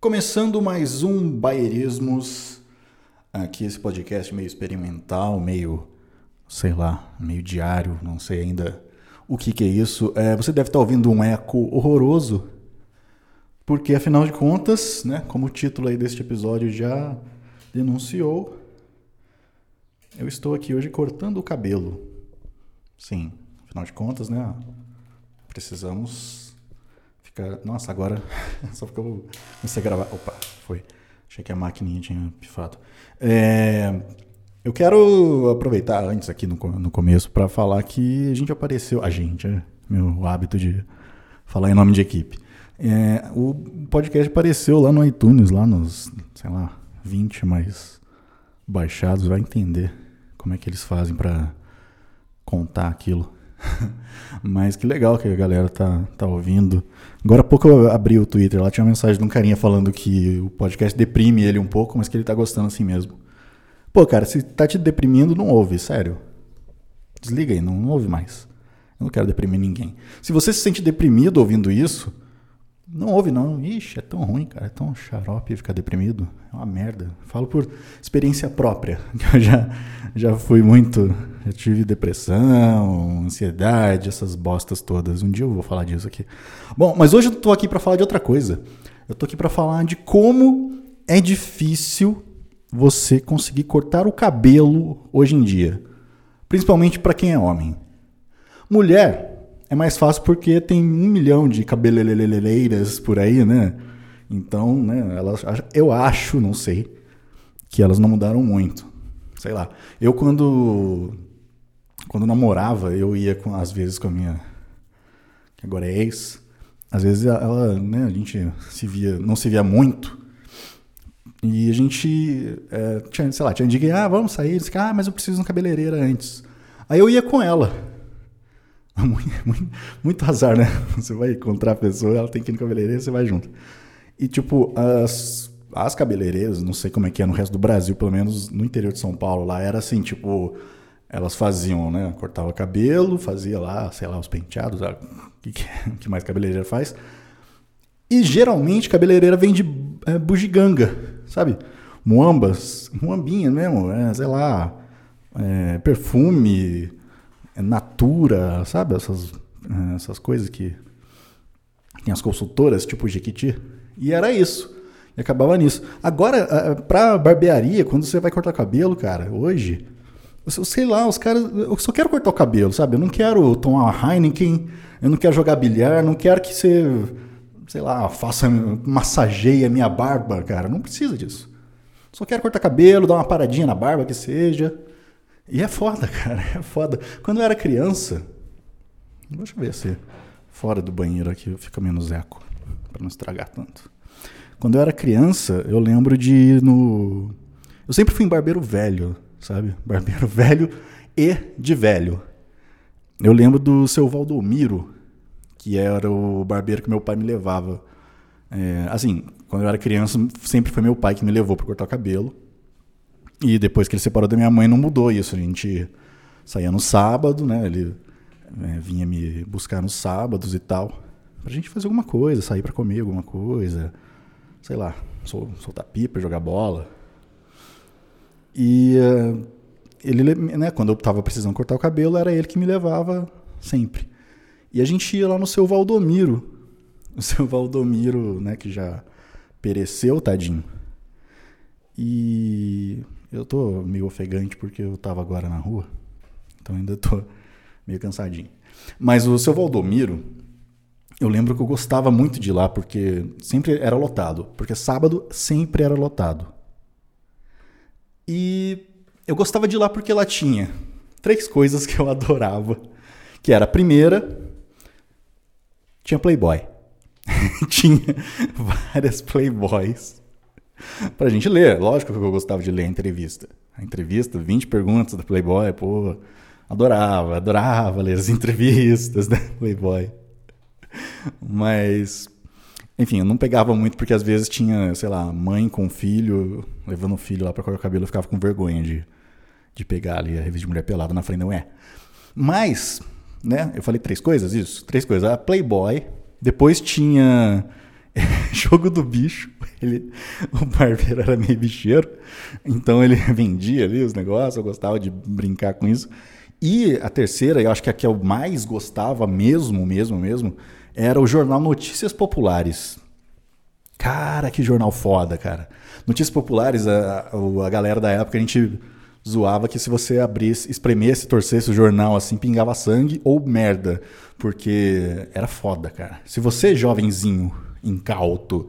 Começando mais um Baierismos, aqui esse podcast meio experimental, meio, sei lá, meio diário, não sei ainda o que, que é isso. É, você deve estar ouvindo um eco horroroso, porque afinal de contas, né, como o título aí deste episódio já denunciou, eu estou aqui hoje cortando o cabelo. Sim, afinal de contas, né, precisamos Fica... Nossa, agora. Só eu comecei a gravar. Opa, foi. Achei que a maquininha tinha pifado. É... Eu quero aproveitar antes aqui no, no começo para falar que a gente apareceu. A gente, é meu hábito de falar em nome de equipe. É, o podcast apareceu lá no iTunes, lá nos, sei lá, 20 mais baixados. Vai entender como é que eles fazem para contar aquilo. Mas que legal que a galera tá, tá ouvindo. Agora há pouco eu abri o Twitter, lá tinha uma mensagem de um carinha falando que o podcast deprime ele um pouco, mas que ele tá gostando assim mesmo. Pô, cara, se tá te deprimindo, não ouve, sério. Desliga aí, não, não ouve mais. Eu não quero deprimir ninguém. Se você se sente deprimido ouvindo isso, não ouve, não. Ixi, é tão ruim, cara. É tão xarope ficar deprimido. É uma merda. Falo por experiência própria. Eu já, já fui muito. Já tive depressão, ansiedade, essas bostas todas. Um dia eu vou falar disso aqui. Bom, mas hoje eu tô aqui para falar de outra coisa. Eu tô aqui para falar de como é difícil você conseguir cortar o cabelo hoje em dia. Principalmente para quem é homem. Mulher, é mais fácil porque tem um milhão de cabeleireiras por aí, né? Então, né, elas, eu acho, não sei, que elas não mudaram muito. Sei lá. Eu quando quando namorava, eu ia com, às vezes com a minha que agora é ex, às vezes ela, né, a gente se via, não se via muito. E a gente é, tinha, sei lá, tinha dia que, ah, vamos sair, disse, ah, mas eu preciso de uma cabeleireira antes. Aí eu ia com ela. Muito, muito, muito, azar, né? Você vai encontrar a pessoa, ela tem que ir no cabeleireiro, você vai junto. E, tipo, as, as cabeleireiras, não sei como é que é no resto do Brasil, pelo menos no interior de São Paulo, lá era assim, tipo, elas faziam, né? Cortava cabelo, fazia lá, sei lá, os penteados, o que, que mais cabeleireira faz. E geralmente cabeleireira vem de é, bugiganga, sabe? Muambas, muambinha mesmo, é, sei lá, é, perfume, é Natura, sabe? Essas, é, essas coisas que tem as consultoras, tipo Jequiti. E era isso. E acabava nisso. Agora, pra barbearia, quando você vai cortar cabelo, cara, hoje, eu sei lá, os caras. Eu só quero cortar o cabelo, sabe? Eu não quero tomar uma Heineken, eu não quero jogar bilhar, não quero que você, sei lá, faça, massageie a minha barba, cara. Não precisa disso. Só quero cortar cabelo, dar uma paradinha na barba, que seja. E é foda, cara, é foda. Quando eu era criança, deixa eu ver se fora do banheiro aqui fica menos eco, para não estragar tanto. Quando eu era criança, eu lembro de ir no. Eu sempre fui em barbeiro velho, sabe? Barbeiro velho e de velho. Eu lembro do seu Valdomiro, que era o barbeiro que meu pai me levava. É, assim, quando eu era criança, sempre foi meu pai que me levou para cortar o cabelo. E depois que ele separou da minha mãe, não mudou isso. A gente saía no sábado, né? Ele é, vinha me buscar nos sábados e tal. Pra gente fazer alguma coisa, sair para comer alguma coisa. Sei lá, sol, soltar pipa, jogar bola. E uh, ele, né, quando eu tava precisando cortar o cabelo, era ele que me levava sempre. E a gente ia lá no seu Valdomiro. O seu Valdomiro, né, que já pereceu, tadinho. E eu tô meio ofegante porque eu tava agora na rua. Então ainda tô meio cansadinho. Mas o seu Valdomiro, eu lembro que eu gostava muito de ir lá porque sempre era lotado. Porque sábado sempre era lotado. E eu gostava de ir lá porque lá tinha três coisas que eu adorava. Que era a primeira, tinha Playboy. tinha várias Playboys pra gente ler. Lógico que eu gostava de ler a entrevista. A entrevista, 20 perguntas da Playboy, pô, adorava, adorava ler as entrevistas da Playboy. Mas, enfim, eu não pegava muito porque às vezes tinha, sei lá, mãe com filho, levando o filho lá pra cortar o cabelo, eu ficava com vergonha de, de pegar ali a revista de mulher pelada na frente, não é. Mas, né, eu falei três coisas, isso? Três coisas. A Playboy, depois tinha Jogo do bicho. Ele, o barbeiro era meio bicheiro, então ele vendia ali os negócios, eu gostava de brincar com isso. E a terceira, eu acho que a que eu mais gostava mesmo, mesmo, mesmo, era o jornal Notícias Populares. Cara, que jornal foda, cara. Notícias Populares, a, a galera da época, a gente zoava que se você abrisse, espremesse, torcesse o jornal assim, pingava sangue ou merda. Porque era foda, cara. Se você, jovenzinho, incauto,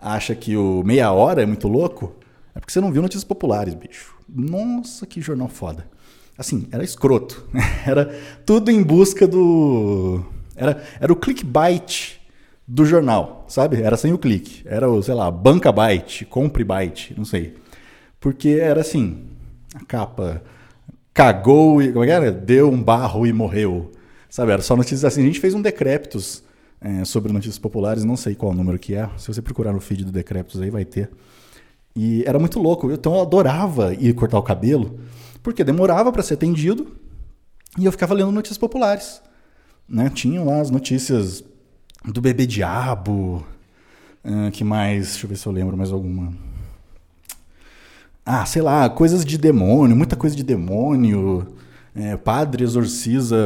acha que o meia hora é muito louco, é porque você não viu Notícias Populares, bicho. Nossa, que jornal foda assim, era escroto. Era tudo em busca do. Era, era o clickbait do jornal, sabe? Era sem o clique. Era o, sei lá, banca byte, compre byte, não sei. Porque era assim, a capa cagou e. Como é que era? Deu um barro e morreu. Sabe? Era só notícias assim. A gente fez um decréptos é, sobre notícias populares, não sei qual número que é. Se você procurar no feed do decréptos aí, vai ter. E era muito louco. Então eu adorava ir cortar o cabelo porque demorava para ser atendido e eu ficava lendo notícias populares. Né? Tinham lá as notícias do bebê diabo, uh, que mais? Deixa eu ver se eu lembro mais alguma. Ah, sei lá, coisas de demônio, muita coisa de demônio. É, padre exorciza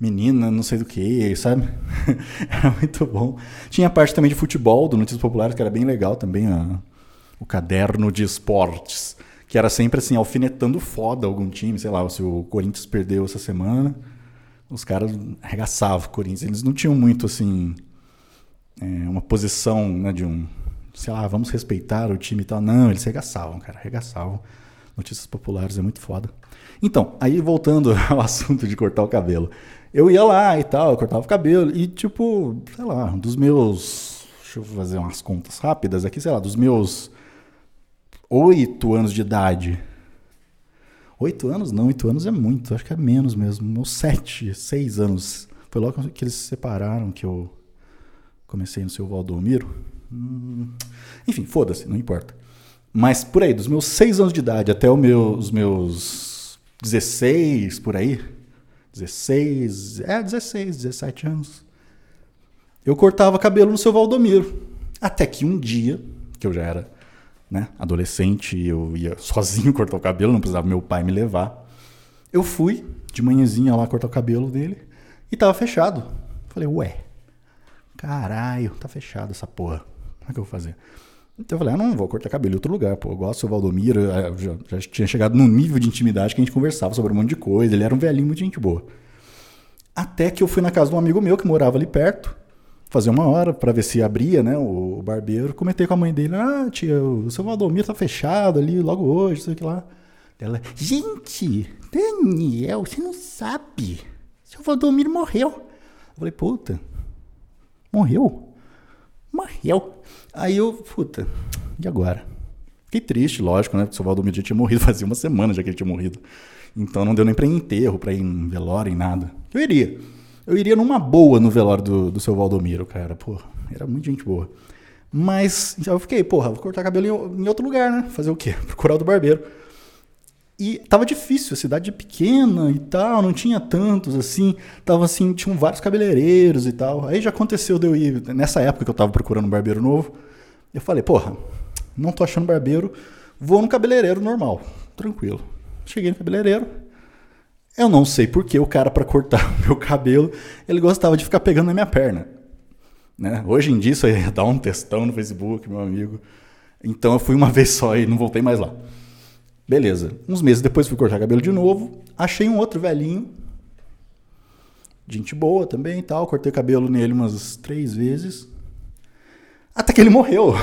menina, não sei do que, sabe? era muito bom. Tinha parte também de futebol, do Notícias Populares, que era bem legal também, a, o caderno de esportes que era sempre assim, alfinetando foda algum time, sei lá, se o Corinthians perdeu essa semana, os caras arregaçavam o Corinthians. Eles não tinham muito assim é, uma posição né, de um, sei lá, vamos respeitar o time e tal. Não, eles arregaçavam, cara, arregaçavam. Notícias populares é muito foda. Então, aí voltando ao assunto de cortar o cabelo. Eu ia lá e tal, eu cortava o cabelo e tipo, sei lá, dos meus. Deixa eu fazer umas contas rápidas aqui, sei lá, dos meus oito anos de idade. Oito anos? Não, oito anos é muito, acho que é menos mesmo. Ou sete, seis anos. Foi logo que eles se separaram que eu comecei no seu Valdomiro. Hum, enfim, foda-se, não importa. Mas por aí, dos meus seis anos de idade até os meus 16, por aí. 16, é, 16, 17 anos. Eu cortava cabelo no seu Valdomiro. Até que um dia, que eu já era né, adolescente, eu ia sozinho cortar o cabelo, não precisava meu pai me levar. Eu fui de manhãzinha lá cortar o cabelo dele e tava fechado. Falei, ué, caralho, tá fechado essa porra. Como é que eu vou fazer? Então eu falei, ah, não, vou cortar cabelo em outro lugar, pô. Eu gosto do Valdomiro, eu já, já tinha chegado num nível de intimidade que a gente conversava sobre um monte de coisa. Ele era um velhinho muito gente boa. Até que eu fui na casa de um amigo meu que morava ali perto fazer uma hora para ver se abria, né, o, barbeiro. Comentei com a mãe dele, ah, tia, o seu Valdomiro tá fechado ali logo hoje, sei que lá. Ela, gente, Daniel, você não sabe. Seu Valdomiro morreu. Eu falei, puta, morreu? Morreu. Aí eu, puta, e agora? Fiquei triste, lógico, né? Porque o seu Valdomiro já tinha morrido fazia uma semana já que ele tinha morrido. Então não deu nem pra ir em enterro, pra ir em velório, em nada. Eu iria. Eu iria numa boa no velório do, do seu Valdomiro, cara. Pô, era muito gente boa. Mas eu fiquei, porra, vou cortar cabelo em, em outro lugar, né? Fazer o quê? Procurar o do barbeiro. E tava difícil, a cidade é pequena e tal, não tinha tantos assim. Tava assim, tinham vários cabeleireiros e tal. Aí já aconteceu de eu ir, nessa época que eu tava procurando um barbeiro novo, eu falei, porra, não tô achando barbeiro, vou no cabeleireiro normal, tranquilo. Cheguei no cabeleireiro, eu não sei porque o cara, para cortar o meu cabelo, ele gostava de ficar pegando na minha perna. Né? Hoje em dia isso aí dá um textão no Facebook, meu amigo. Então eu fui uma vez só e não voltei mais lá. Beleza. Uns meses depois fui cortar cabelo de novo. Achei um outro velhinho. Gente boa também e tal. Cortei cabelo nele umas três vezes. Até que ele morreu.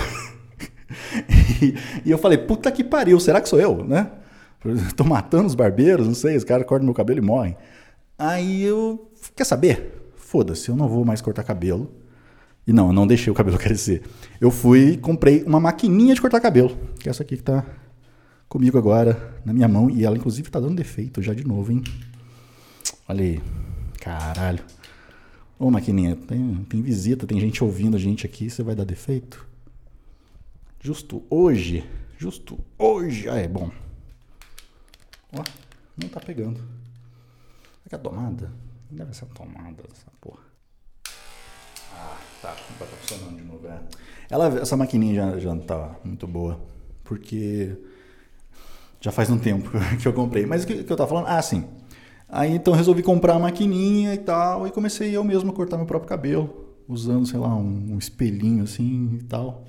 e, eu falei, puta que pariu, será que sou eu, né? Tô matando os barbeiros, não sei, os caras cortam meu cabelo e morrem. Aí eu. Quer saber? Foda-se, eu não vou mais cortar cabelo. E não, eu não deixei o cabelo crescer. Eu fui comprei uma maquininha de cortar cabelo. Que é essa aqui que tá comigo agora, na minha mão. E ela, inclusive, tá dando defeito já de novo, hein? Olha aí. Caralho. Ô, maquininha, tem, tem visita, tem gente ouvindo a gente aqui, você vai dar defeito? Justo hoje. Justo hoje. Ah, é bom. Ó, não tá pegando. É que a tomada? Deve ser a tomada dessa porra. Ah, Tá, agora tá funcionando de novo. É. Ela, essa maquininha já, já não tá muito boa, porque já faz um tempo que eu comprei. Mas o que, que eu tava falando? Ah, sim. Aí então resolvi comprar a maquininha e tal, e comecei eu mesmo a cortar meu próprio cabelo, usando, sei lá, um, um espelhinho assim e tal.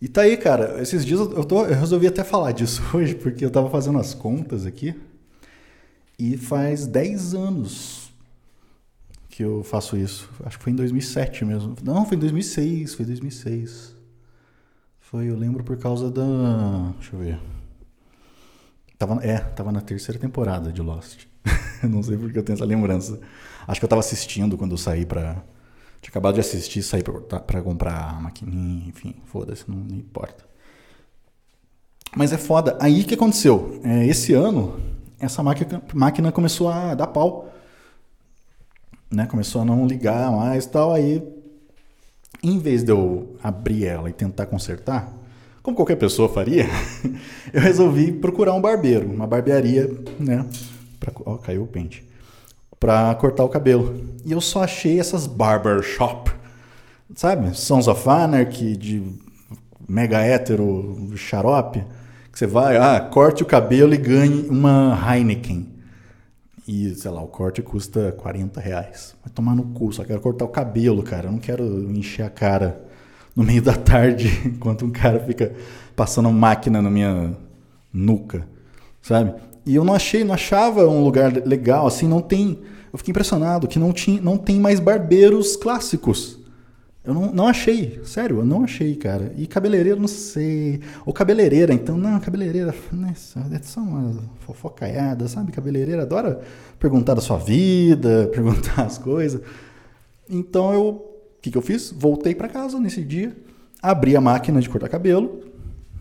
E tá aí, cara, esses dias eu, tô, eu resolvi até falar disso hoje, porque eu tava fazendo as contas aqui, e faz 10 anos que eu faço isso. Acho que foi em 2007 mesmo. Não, foi em 2006, foi 2006. Foi, eu lembro por causa da... deixa eu ver. Tava, é, tava na terceira temporada de Lost. não sei porque eu tenho essa lembrança. Acho que eu tava assistindo quando eu saí pra. Tinha acabado de assistir, saí pra, pra comprar a maquininha, enfim, foda-se, não, não, importa. Mas é foda. Aí o que aconteceu? É, esse ano, essa máquina, máquina começou a dar pau. Né? Começou a não ligar mais e tal. Aí, em vez de eu abrir ela e tentar consertar, como qualquer pessoa faria, eu resolvi procurar um barbeiro, uma barbearia, né? Pra, ó, caiu o pente. Pra cortar o cabelo. E eu só achei essas barbershop, sabe? Sons of Anarchy, de mega hétero xarope. Que você vai, ah, corte o cabelo e ganhe uma Heineken. E, sei lá, o corte custa 40 reais. Vai tomar no cu, só quero cortar o cabelo, cara. Eu não quero encher a cara no meio da tarde, enquanto um cara fica passando máquina na minha nuca, sabe? E eu não achei, não achava um lugar legal, assim, não tem. Eu fiquei impressionado que não, tinha, não tem mais barbeiros clássicos. Eu não, não achei, sério, eu não achei, cara. E cabeleireiro, não sei. Ou cabeleireira, então, não, cabeleireira, né, é só uma fofocaiada, sabe? Cabeleireira adora perguntar da sua vida, perguntar as coisas. Então eu o que, que eu fiz? Voltei para casa nesse dia, abri a máquina de cortar cabelo,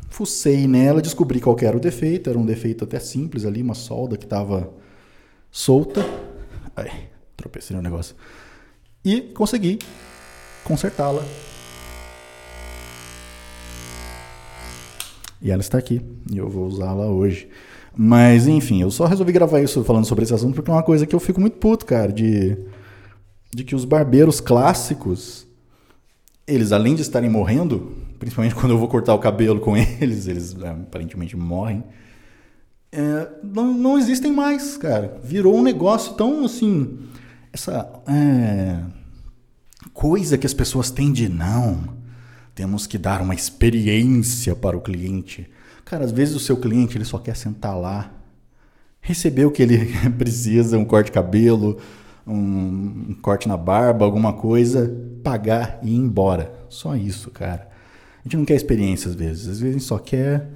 fucei nela, descobri qual era o defeito. Era um defeito até simples ali, uma solda que estava solta. Ai, tropecei no negócio. E consegui consertá-la. E ela está aqui. E eu vou usá-la hoje. Mas, enfim, eu só resolvi gravar isso falando sobre esse assunto porque é uma coisa que eu fico muito puto, cara, de de que os barbeiros clássicos, eles além de estarem morrendo, principalmente quando eu vou cortar o cabelo com eles, eles é, aparentemente morrem, é, não, não existem mais, cara. Virou um negócio tão assim, essa é, coisa que as pessoas têm de não. Temos que dar uma experiência para o cliente. Cara, às vezes o seu cliente ele só quer sentar lá, receber o que ele precisa, um corte de cabelo, um, corte na barba, alguma coisa, pagar e ir embora. Só isso, cara. A gente não quer experiência às vezes. Às vezes a gente só quer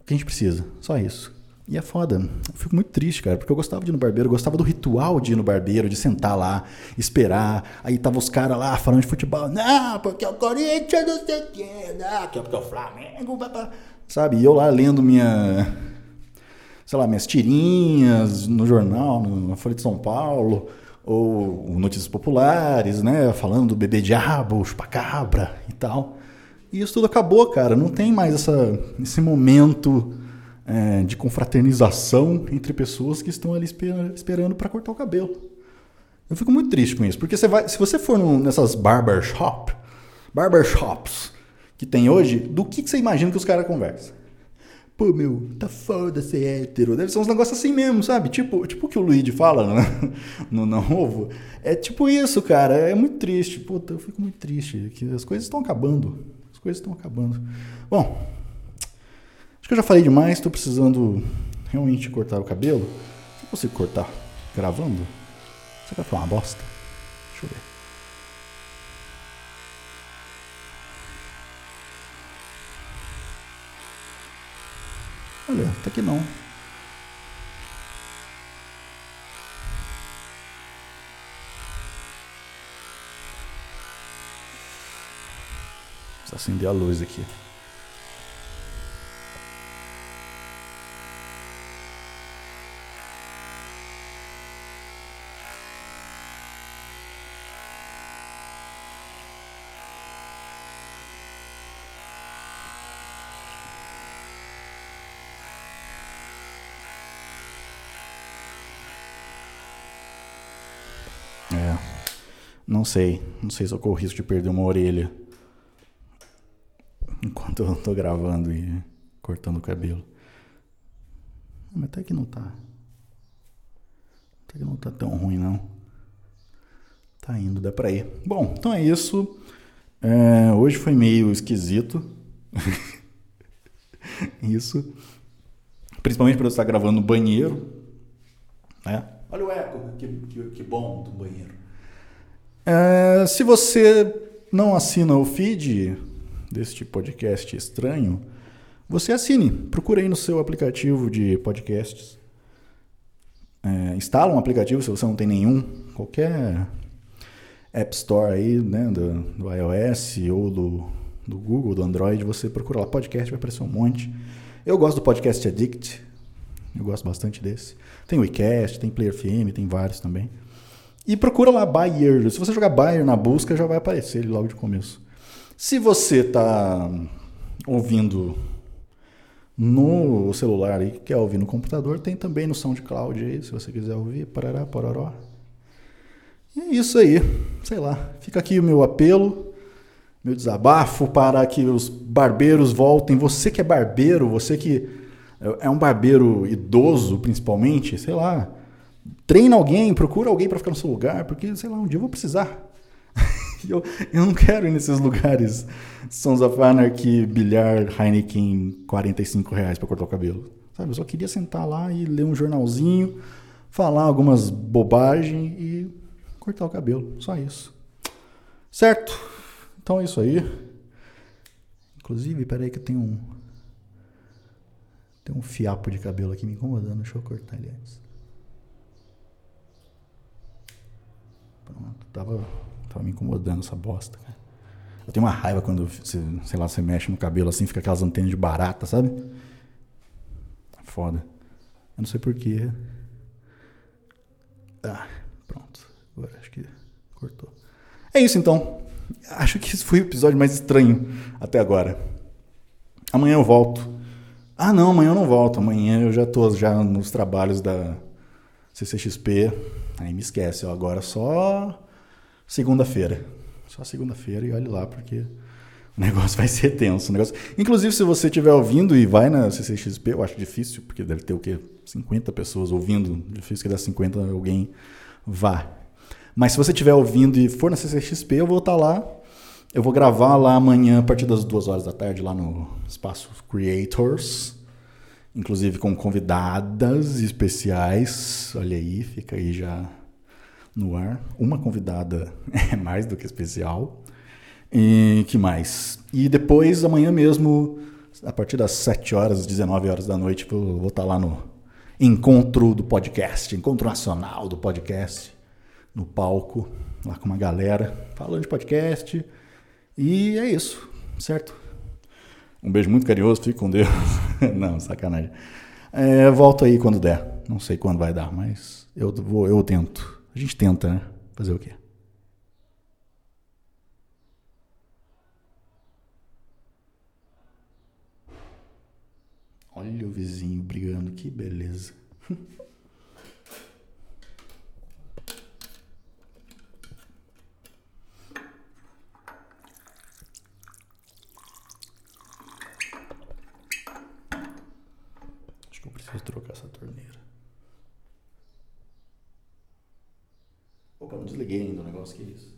o que a gente precisa. Só isso. E é foda. Eu fico muito triste, cara, porque eu gostava de ir no barbeiro, eu gostava do ritual de ir no barbeiro, de sentar lá, esperar. Aí tava os caras lá falando de futebol. Não, porque o Corinthians não sei o quê. Não, porque é o Flamengo. Sabe? E eu lá lendo minha. Sei lá, minhas tirinhas no jornal, na Folha de São Paulo ou notícias populares, né, falando do bebê diabo, chupacabra e tal. E isso tudo acabou, cara. Não tem mais essa, esse momento é, de confraternização entre pessoas que estão ali esper esperando para cortar o cabelo. Eu fico muito triste com isso, porque você vai, se você for num, nessas barbershop, barbershops que tem hoje, do que, que você imagina que os caras conversam? Pô, meu, tá foda ser hétero. Deve ser uns negócios assim mesmo, sabe? Tipo, tipo o que o Luigi fala né? no Não Ovo. É tipo isso, cara. É muito triste. Puta, eu fico muito triste. que As coisas estão acabando. As coisas estão acabando. Bom, acho que eu já falei demais. Tô precisando realmente cortar o cabelo. Se eu consigo cortar gravando, será que foi uma bosta? Deixa eu ver. Olha, até que não. Acender a luz aqui. Não sei. Não sei se eu corro risco de perder uma orelha. Enquanto eu tô gravando e cortando o cabelo. Mas até que não tá. Até que não tá tão ruim, não. Tá indo, dá pra ir. Bom, então é isso. É, hoje foi meio esquisito. isso. Principalmente por eu estar gravando no banheiro. Né? Olha o eco, que, que, que bom do banheiro. É, se você não assina o feed deste podcast estranho, você assine. Procure aí no seu aplicativo de podcasts. É, instala um aplicativo se você não tem nenhum. Qualquer App Store aí, né, do, do iOS ou do, do Google, do Android, você procura lá podcast, vai aparecer um monte. Eu gosto do Podcast Addict, eu gosto bastante desse. Tem o iCast, tem Player FM, tem vários também. E procura lá Bayer. Se você jogar Bayer na busca, já vai aparecer ele logo de começo. Se você está ouvindo no celular e quer ouvir no computador, tem também no SoundCloud aí, se você quiser ouvir. Parará, pororó. E é isso aí. Sei lá. Fica aqui o meu apelo, meu desabafo para que os barbeiros voltem. Você que é barbeiro, você que é um barbeiro idoso, principalmente, sei lá. Treina alguém, procura alguém para ficar no seu lugar, porque, sei lá, um dia eu vou precisar. eu, eu não quero ir nesses lugares Sons of Anarchy, bilhar, Heineken, 45 reais para cortar o cabelo. Sabe, eu só queria sentar lá e ler um jornalzinho, falar algumas bobagens e cortar o cabelo. Só isso. Certo? Então é isso aí. Inclusive, peraí que eu tenho um. Tem um fiapo de cabelo aqui me incomodando. Deixa eu cortar ele antes. Pronto, tava, tava me incomodando essa bosta, cara. Eu tenho uma raiva quando, você, sei lá, você mexe no cabelo assim, fica aquelas antenas de barata, sabe? Foda. Eu não sei porquê. Ah, pronto. Agora acho que cortou. É isso então. Acho que esse foi o episódio mais estranho até agora. Amanhã eu volto. Ah, não, amanhã eu não volto. Amanhã eu já tô já nos trabalhos da CCXP. Aí me esquece, ó, agora só segunda-feira. Só segunda-feira e olhe lá, porque o negócio vai ser tenso. O negócio... Inclusive, se você estiver ouvindo e vai na CCXP, eu acho difícil, porque deve ter o quê? 50 pessoas ouvindo. Difícil que das 50 alguém vá. Mas se você estiver ouvindo e for na CCXP, eu vou estar lá. Eu vou gravar lá amanhã, a partir das duas horas da tarde, lá no Espaço Creators. Inclusive com convidadas especiais. Olha aí, fica aí já no ar. Uma convidada é mais do que especial. E que mais? E depois, amanhã mesmo, a partir das 7 horas, 19 horas da noite, eu vou estar lá no encontro do podcast, encontro nacional do podcast no palco, lá com uma galera, falando de podcast. E é isso, certo? Um beijo muito carinhoso, fique com Deus. Não, sacanagem. É, volto aí quando der. Não sei quando vai dar, mas eu vou, eu tento. A gente tenta, né? Fazer o quê? Olha o vizinho brigando, que beleza. Preciso trocar essa torneira. Opa, não desliguei ainda o negócio, que isso?